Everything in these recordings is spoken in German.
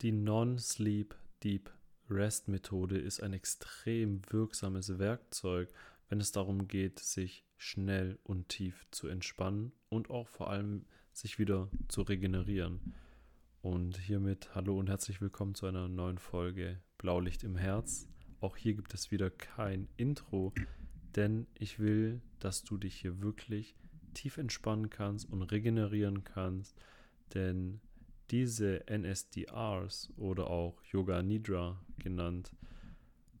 Die Non-Sleep Deep Rest Methode ist ein extrem wirksames Werkzeug, wenn es darum geht, sich schnell und tief zu entspannen und auch vor allem sich wieder zu regenerieren. Und hiermit hallo und herzlich willkommen zu einer neuen Folge Blaulicht im Herz. Auch hier gibt es wieder kein Intro, denn ich will, dass du dich hier wirklich tief entspannen kannst und regenerieren kannst, denn diese NSDRs oder auch Yoga Nidra genannt,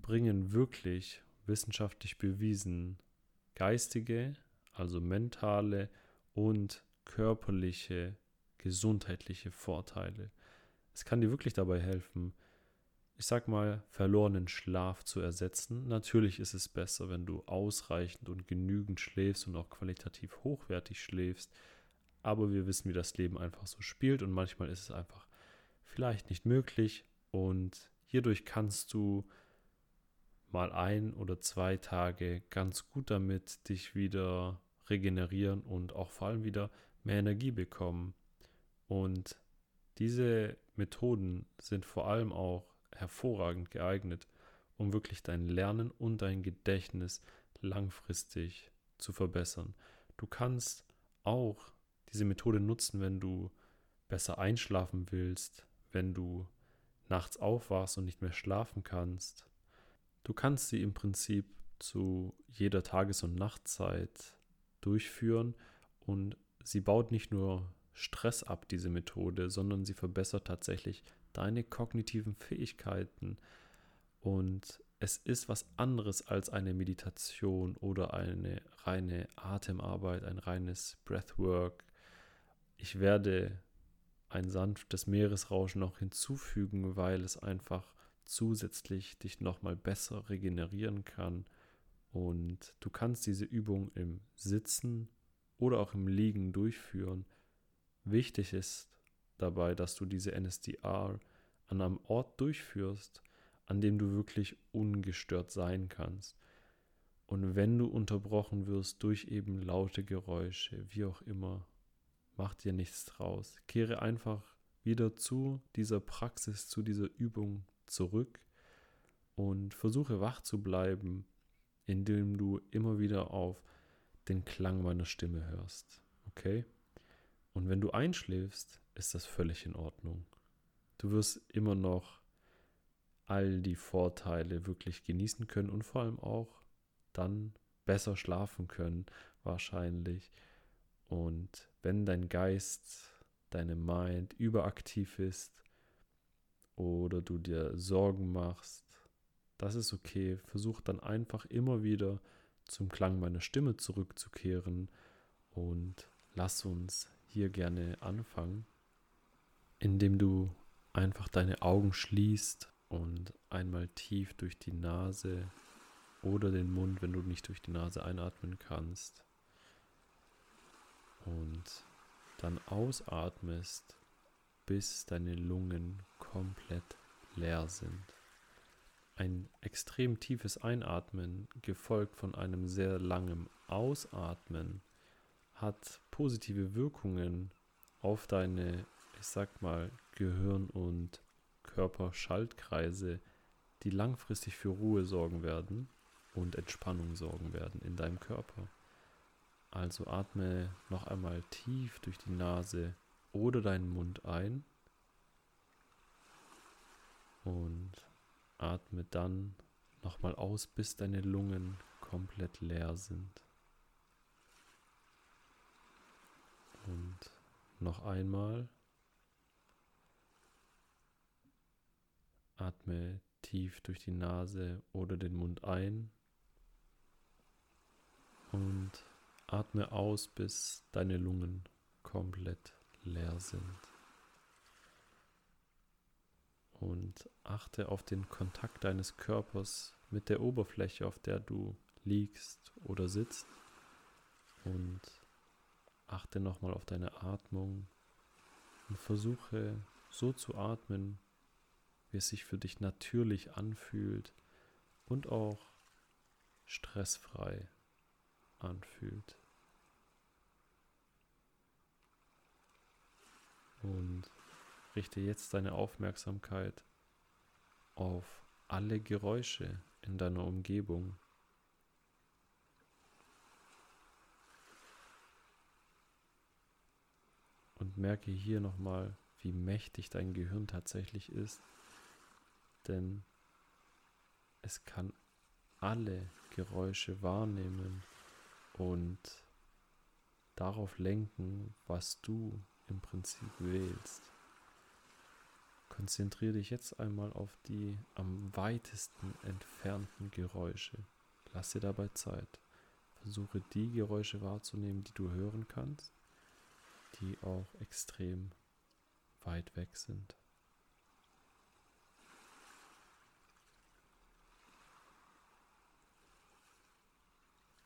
bringen wirklich wissenschaftlich bewiesen geistige, also mentale und körperliche, gesundheitliche Vorteile. Es kann dir wirklich dabei helfen, ich sag mal, verlorenen Schlaf zu ersetzen. Natürlich ist es besser, wenn du ausreichend und genügend schläfst und auch qualitativ hochwertig schläfst, aber wir wissen, wie das Leben einfach so spielt und manchmal ist es einfach vielleicht nicht möglich und hierdurch kannst du mal ein oder zwei Tage ganz gut damit dich wieder regenerieren und auch vor allem wieder mehr Energie bekommen. Und diese Methoden sind vor allem auch hervorragend geeignet, um wirklich dein Lernen und dein Gedächtnis langfristig zu verbessern. Du kannst auch diese Methode nutzen, wenn du besser einschlafen willst, wenn du nachts aufwachst und nicht mehr schlafen kannst. Du kannst sie im Prinzip zu jeder Tages- und Nachtzeit durchführen und sie baut nicht nur Stress ab, diese Methode, sondern sie verbessert tatsächlich deine kognitiven Fähigkeiten. Und es ist was anderes als eine Meditation oder eine reine Atemarbeit, ein reines Breathwork ich werde ein sanftes Meeresrauschen noch hinzufügen, weil es einfach zusätzlich dich nochmal besser regenerieren kann. Und du kannst diese Übung im Sitzen oder auch im Liegen durchführen. Wichtig ist dabei, dass du diese NSDR an einem Ort durchführst, an dem du wirklich ungestört sein kannst. Und wenn du unterbrochen wirst durch eben laute Geräusche, wie auch immer, mach dir nichts draus. Kehre einfach wieder zu dieser Praxis, zu dieser Übung zurück und versuche wach zu bleiben, indem du immer wieder auf den Klang meiner Stimme hörst. Okay? Und wenn du einschläfst, ist das völlig in Ordnung. Du wirst immer noch all die Vorteile wirklich genießen können und vor allem auch dann besser schlafen können, wahrscheinlich. Und wenn dein Geist, deine Mind überaktiv ist oder du dir Sorgen machst, das ist okay. Versuch dann einfach immer wieder zum Klang meiner Stimme zurückzukehren und lass uns hier gerne anfangen, indem du einfach deine Augen schließt und einmal tief durch die Nase oder den Mund, wenn du nicht durch die Nase einatmen kannst, und dann ausatmest, bis deine Lungen komplett leer sind. Ein extrem tiefes Einatmen, gefolgt von einem sehr langen Ausatmen, hat positive Wirkungen auf deine, ich sag mal, Gehirn- und Körperschaltkreise, die langfristig für Ruhe sorgen werden und Entspannung sorgen werden in deinem Körper. Also atme noch einmal tief durch die Nase oder deinen Mund ein. Und atme dann nochmal aus, bis deine Lungen komplett leer sind. Und noch einmal. Atme tief durch die Nase oder den Mund ein. Und Atme aus, bis deine Lungen komplett leer sind. Und achte auf den Kontakt deines Körpers mit der Oberfläche, auf der du liegst oder sitzt. Und achte nochmal auf deine Atmung und versuche so zu atmen, wie es sich für dich natürlich anfühlt und auch stressfrei anfühlt. Und richte jetzt deine Aufmerksamkeit auf alle Geräusche in deiner Umgebung. Und merke hier nochmal, wie mächtig dein Gehirn tatsächlich ist, denn es kann alle Geräusche wahrnehmen und darauf lenken, was du im Prinzip wählst. Konzentriere dich jetzt einmal auf die am weitesten entfernten Geräusche. Lass dir dabei Zeit. Versuche die Geräusche wahrzunehmen, die du hören kannst, die auch extrem weit weg sind.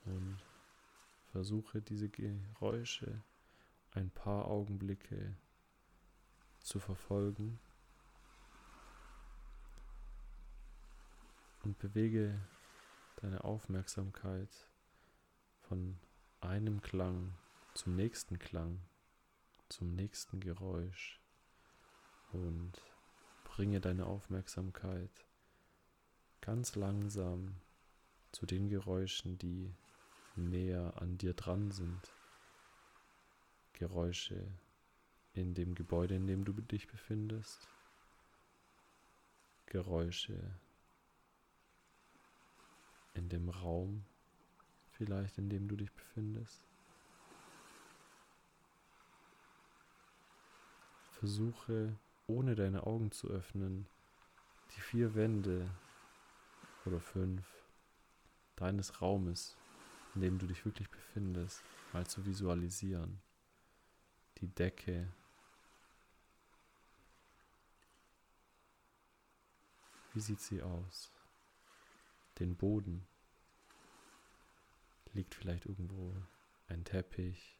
Und versuche diese Geräusche ein paar Augenblicke zu verfolgen und bewege deine Aufmerksamkeit von einem Klang zum nächsten Klang, zum nächsten Geräusch und bringe deine Aufmerksamkeit ganz langsam zu den Geräuschen, die näher an dir dran sind. Geräusche in dem Gebäude, in dem du dich befindest. Geräusche in dem Raum, vielleicht in dem du dich befindest. Versuche, ohne deine Augen zu öffnen, die vier Wände oder fünf deines Raumes, in dem du dich wirklich befindest, mal zu visualisieren. Die Decke, wie sieht sie aus? Den Boden. Liegt vielleicht irgendwo ein Teppich?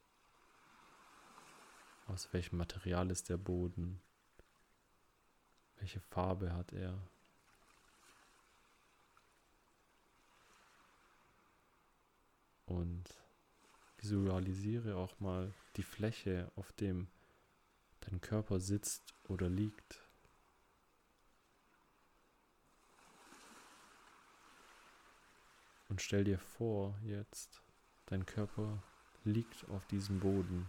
Aus welchem Material ist der Boden? Welche Farbe hat er? Und visualisiere auch mal die Fläche, auf dem dein Körper sitzt oder liegt. Und stell dir vor, jetzt, dein Körper liegt auf diesem Boden.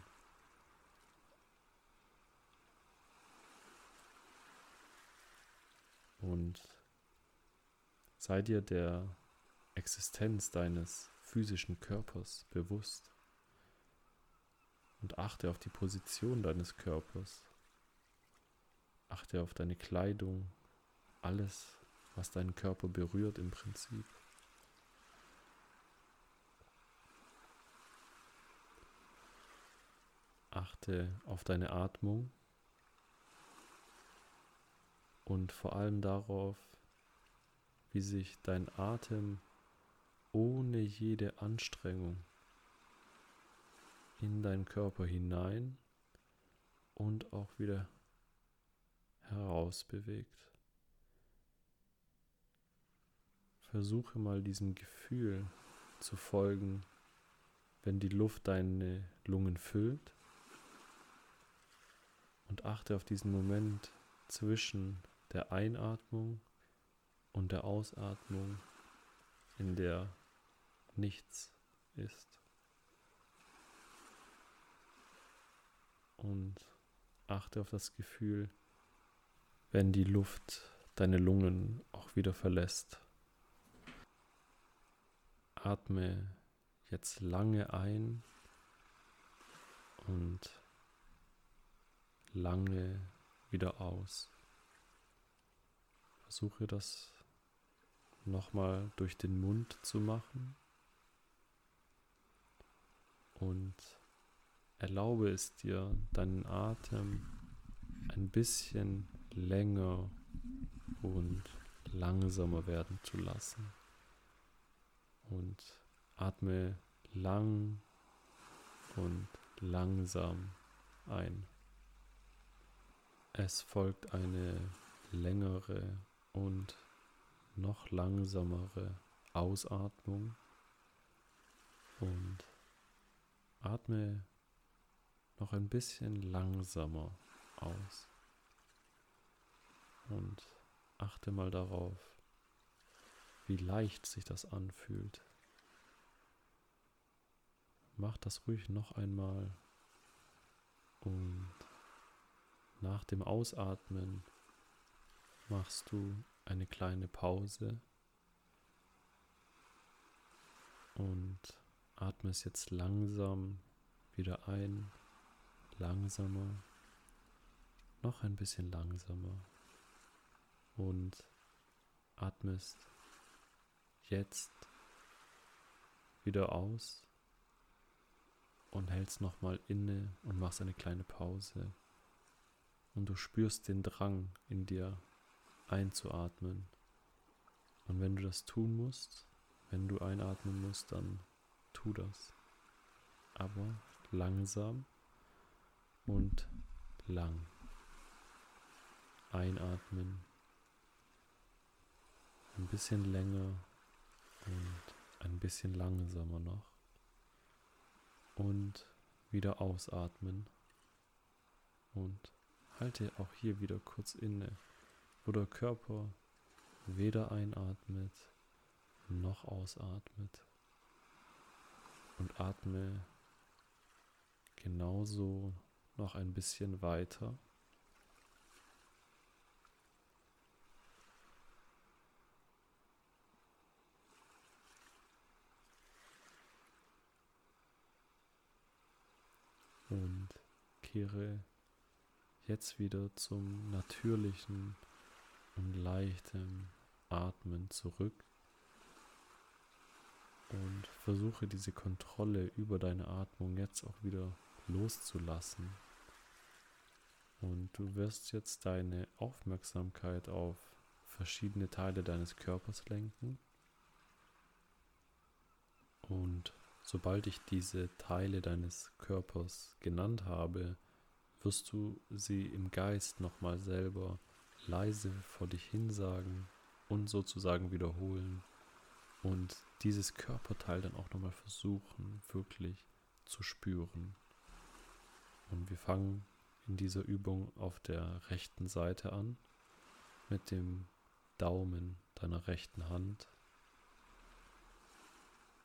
Und sei dir der Existenz deines physischen Körpers bewusst und achte auf die Position deines Körpers. Achte auf deine Kleidung, alles, was deinen Körper berührt im Prinzip. Achte auf deine Atmung und vor allem darauf, wie sich dein Atem ohne jede Anstrengung in deinen Körper hinein und auch wieder heraus bewegt. Versuche mal diesem Gefühl zu folgen, wenn die Luft deine Lungen füllt und achte auf diesen Moment zwischen der Einatmung und der Ausatmung, in der nichts ist. Und achte auf das Gefühl, wenn die Luft deine Lungen auch wieder verlässt. Atme jetzt lange ein und lange wieder aus. Versuche das nochmal durch den Mund zu machen und erlaube es dir, deinen Atem ein bisschen länger und langsamer werden zu lassen. Und atme lang und langsam ein. Es folgt eine längere und noch langsamere Ausatmung und atme noch ein bisschen langsamer aus. Und achte mal darauf, wie leicht sich das anfühlt. Mach das ruhig noch einmal und nach dem Ausatmen machst du eine kleine Pause und atmest jetzt langsam wieder ein, langsamer, noch ein bisschen langsamer und atmest jetzt wieder aus und hältst nochmal inne und machst eine kleine Pause. Und du spürst den Drang in dir einzuatmen. Und wenn du das tun musst, wenn du einatmen musst, dann tu das. Aber langsam und lang. Einatmen. Ein bisschen länger und ein bisschen langsamer noch und wieder ausatmen. Und halte auch hier wieder kurz inne, wo der Körper weder einatmet noch ausatmet. Und atme genauso noch ein bisschen weiter. und kehre jetzt wieder zum natürlichen und leichten Atmen zurück und versuche diese Kontrolle über deine Atmung jetzt auch wieder loszulassen. Und du wirst jetzt deine Aufmerksamkeit auf verschiedene Teile deines Körpers lenken und Sobald ich diese Teile deines Körpers genannt habe, wirst du sie im Geist nochmal selber leise vor dich hinsagen und sozusagen wiederholen und dieses Körperteil dann auch nochmal versuchen, wirklich zu spüren. Und wir fangen in dieser Übung auf der rechten Seite an mit dem Daumen deiner rechten Hand,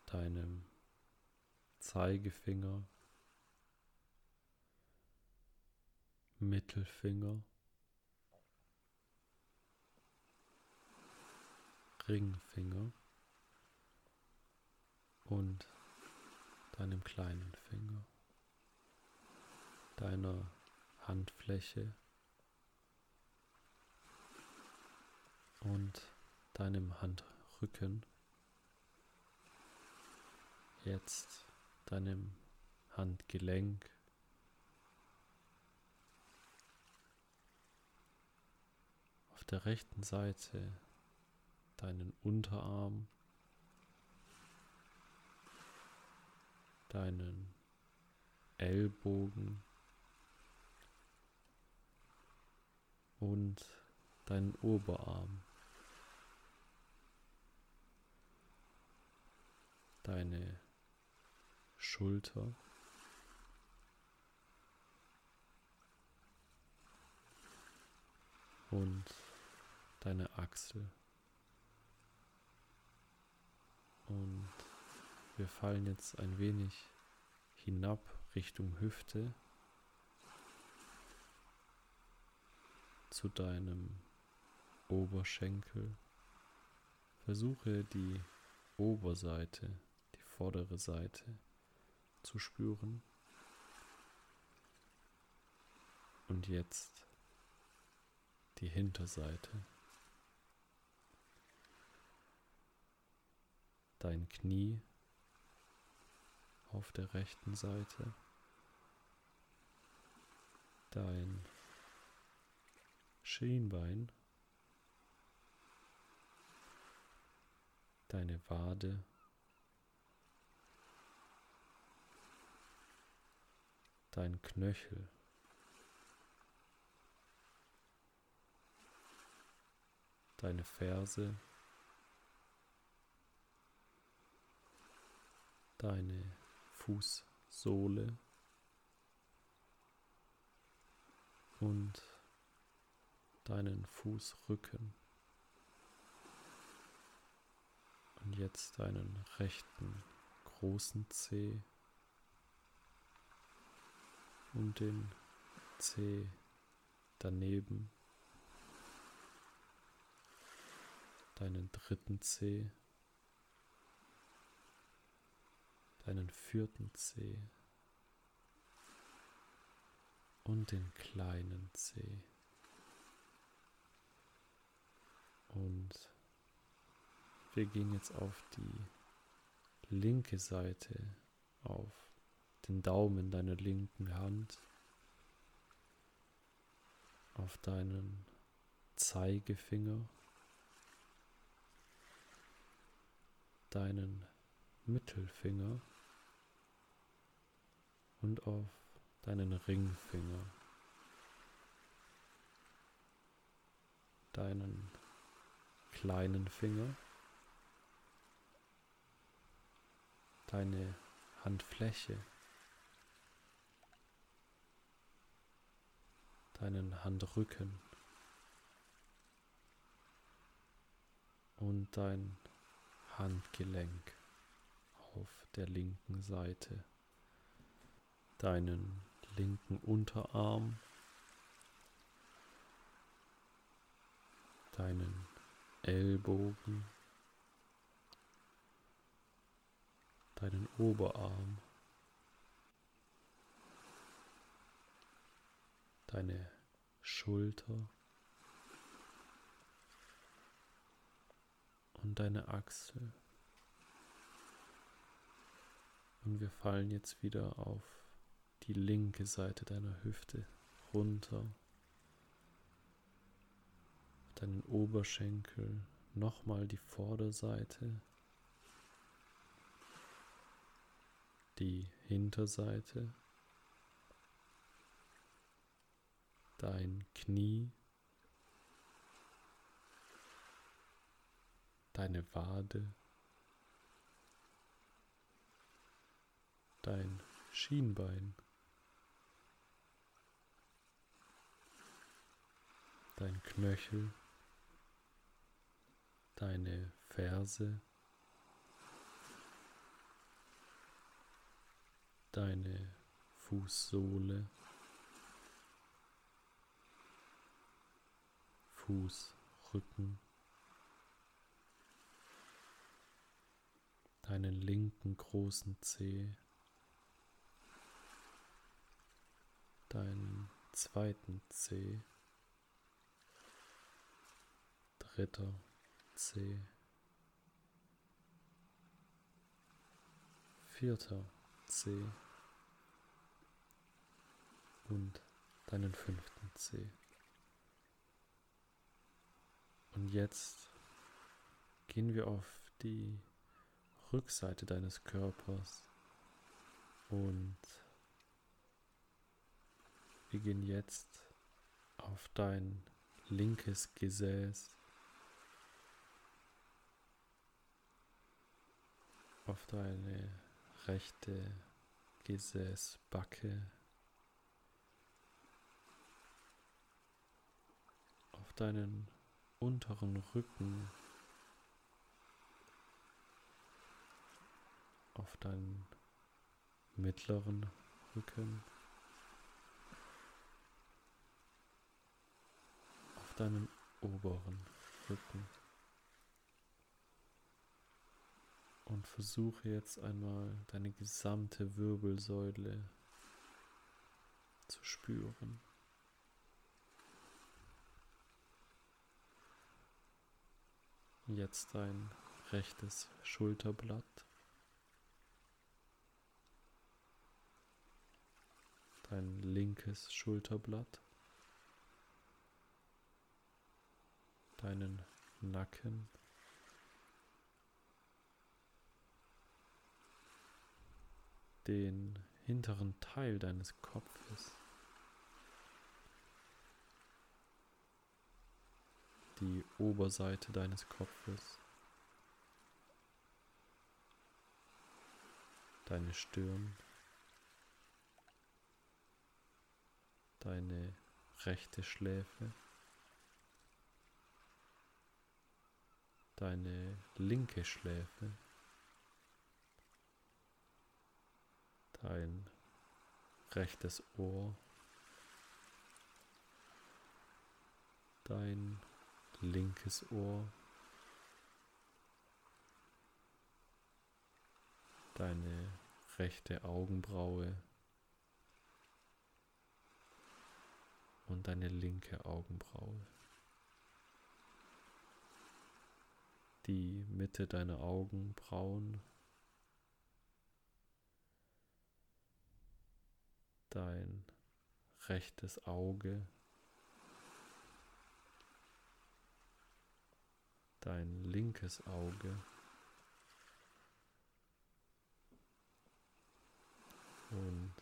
deinem Zeigefinger, Mittelfinger, Ringfinger und deinem kleinen Finger, deiner Handfläche und deinem Handrücken. Jetzt deinem Handgelenk. Auf der rechten Seite deinen Unterarm, deinen Ellbogen und deinen Oberarm. Deine Schulter. Und deine Achsel. Und wir fallen jetzt ein wenig hinab Richtung Hüfte zu deinem Oberschenkel. Versuche die Oberseite, die vordere Seite zu spüren. Und jetzt die Hinterseite. Dein Knie auf der rechten Seite. Dein Schienbein. Deine Wade. dein Knöchel. Deine Ferse, deine Fußsohle und deinen Fußrücken. Und jetzt deinen rechten großen Zeh und den Zeh daneben, deinen dritten Zeh, deinen vierten Zeh. Und den kleinen Zeh. Und wir gehen jetzt auf die linke Seite, auf den Daumen deiner linken Hand, auf deinen Zeigefinger, deinen Mittelfinger und auf deinen Ringfinger, deinen kleinen Finger, deine Handfläche, deinen Handrücken. Und dein Handgelenk auf der linken Seite, deinen linken Unterarm, deinen Ellbogen, deinen Oberarm, deine Schulter. Und deine Achsel. Und wir fallen jetzt wieder auf die linke Seite deiner Hüfte runter deinen Oberschenkel, nochmal die Vorderseite, die Hinterseite, dein Knie, deine Wade, dein Schienbein. dein Knöchel, deine Ferse, deine Fußsohle, Fußrücken, deinen linken großen Zeh, deinen zweiten Zeh, dritter C. Vierter C. Und deinen fünften C. Und jetzt gehen wir auf die Rückseite deines Körpers und wir gehen jetzt auf dein linkes Gesäß auf deine rechte Gesäßbacke, auf deinen unteren Rücken, auf deinen mittleren Rücken, auf deinen oberen Rücken. Und versuche jetzt einmal deine gesamte Wirbelsäule zu spüren. Jetzt dein rechtes Schulterblatt. Dein linkes Schulterblatt. Deinen Nacken. den hinteren Teil deines Kopfes. Die Oberseite deines Kopfes. Deine Stirn. Deine rechte Schläfe. Deine linke Schläfe. Dein rechtes Ohr, dein linkes Ohr, deine rechte Augenbraue. Und deine linke Augenbraue. Die Mitte deiner Augenbrauen, dein rechtes Auge, dein linkes Auge. Und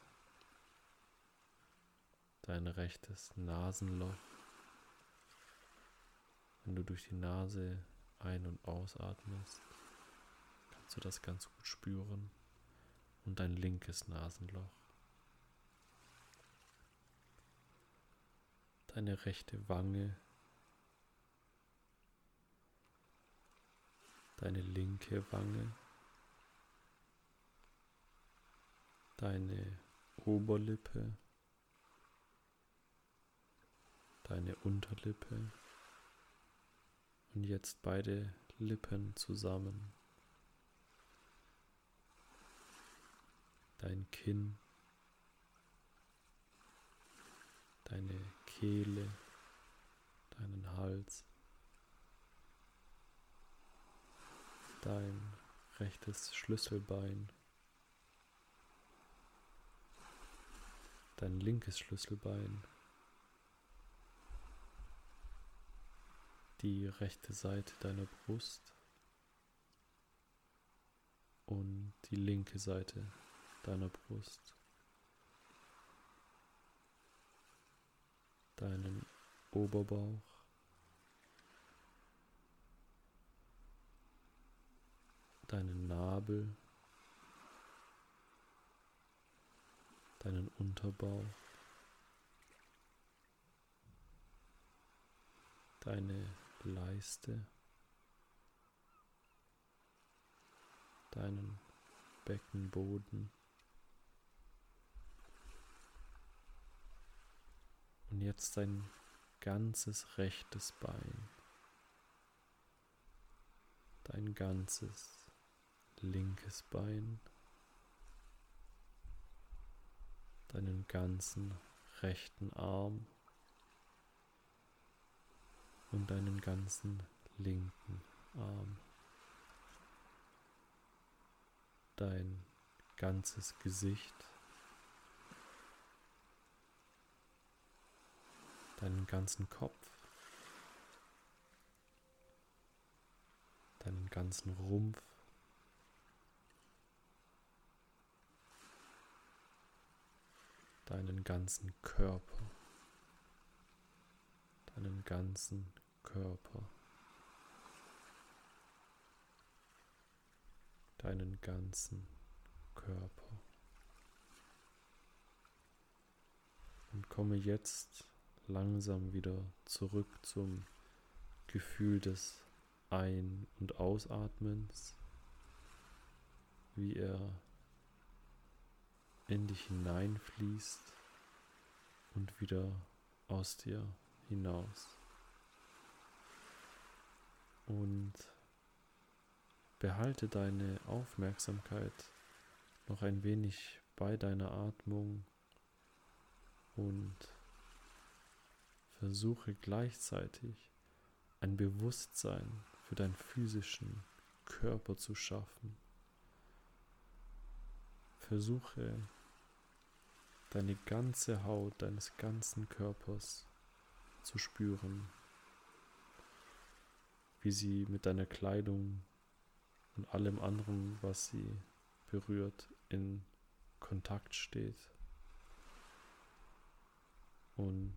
dein rechtes Nasenloch. Wenn du durch die Nase ein- und ausatmest, kannst du das ganz gut spüren. Und dein linkes Nasenloch. Deine rechte Wange. Deine linke Wange. Deine Oberlippe deine Unterlippe und jetzt beide Lippen zusammen, dein Kinn, deine Kehle, deinen Hals, dein rechtes Schlüsselbein, dein linkes Schlüsselbein. die rechte Seite deiner Brust und die linke Seite deiner Brust, deinen Oberbauch, deinen Nabel, deinen Unterbauch, deine Leiste, deinen Beckenboden und jetzt dein ganzes rechtes Bein, dein ganzes linkes Bein, deinen ganzen rechten Arm und deinen ganzen linken Arm. Dein ganzes Gesicht. Deinen ganzen Kopf. Deinen ganzen Rumpf. Deinen ganzen Körper deinen ganzen Körper, deinen ganzen Körper. Und komme jetzt langsam wieder zurück zum Gefühl des Ein- und Ausatmens, wie er in dich hineinfließt und wieder aus dir hinaus. Und behalte deine Aufmerksamkeit noch ein wenig bei deiner Atmung und versuche gleichzeitig ein Bewusstsein für deinen physischen Körper zu schaffen. Versuche deine ganze Haut deines ganzen Körpers zu spüren, wie sie mit deiner Kleidung und allem anderen, was sie berührt, in Kontakt steht. Und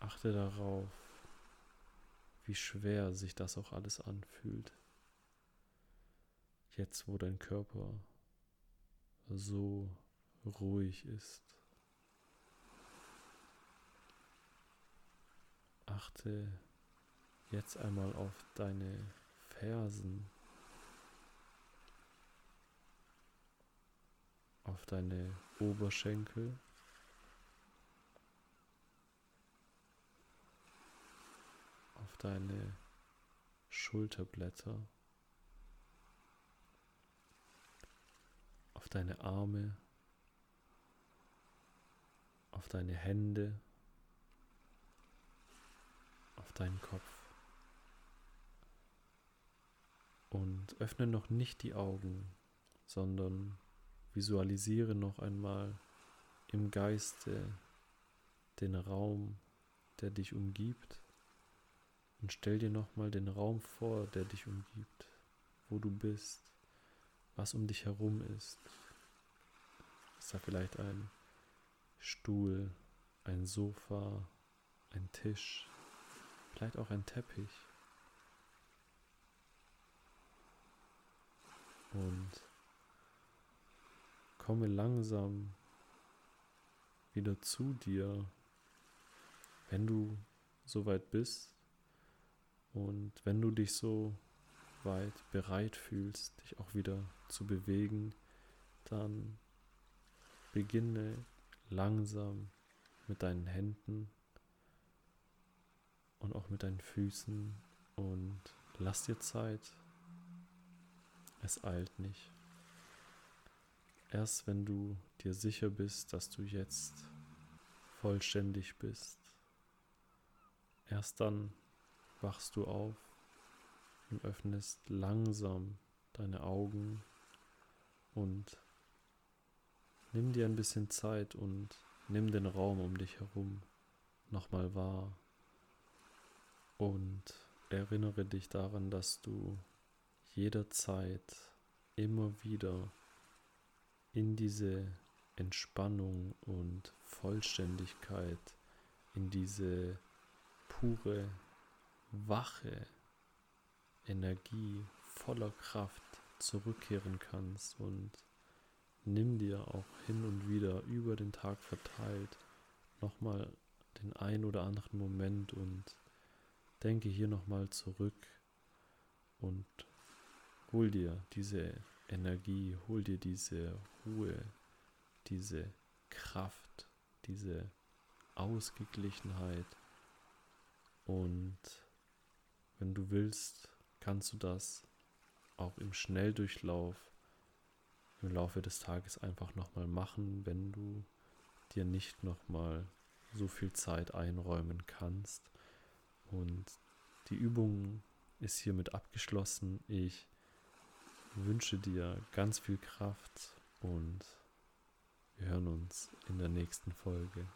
achte darauf, wie schwer sich das auch alles anfühlt. Jetzt, wo dein Körper so ruhig ist. Achte jetzt einmal auf deine Fersen, auf deine Oberschenkel, auf deine Schulterblätter, auf deine Arme, auf deine Hände, auf deinen Kopf. Und öffne noch nicht die Augen, sondern visualisiere noch einmal im Geiste den Raum, der dich umgibt. Und stell dir nochmal den Raum vor, der dich umgibt, wo du bist, was um dich herum ist. Ist da vielleicht ein Stuhl, ein Sofa, ein Tisch, vielleicht auch ein Teppich. Und komme langsam wieder zu dir, wenn du soweit bist und wenn du dich so weit bereit fühlst, dich auch wieder zu bewegen, dann beginne langsam mit deinen Händen und auch mit deinen Füßen und lass dir Zeit. Es eilt nicht. Erst wenn du dir sicher bist, dass du jetzt vollständig bist, erst dann wachst du auf und öffnest langsam deine Augen und Nimm dir ein bisschen Zeit und nimm den Raum um dich herum nochmal wahr und erinnere dich daran, dass du jederzeit immer wieder in diese Entspannung und Vollständigkeit, in diese pure, wache Energie voller Kraft zurückkehren kannst und nimm dir auch hin und wieder über den Tag verteilt nochmal den ein oder anderen Moment und denke hier nochmal zurück und hol dir diese Energie, hol dir diese Ruhe, diese Kraft, diese Ausgeglichenheit und wenn du willst, kannst du das auch im Schnelldurchlauf im Laufe des Tages einfach nochmal machen, wenn du dir nicht nochmal so viel Zeit einräumen kannst. Und die Übung ist hiermit abgeschlossen. Ich wünsche dir ganz viel Kraft und wir hören uns in der nächsten Folge.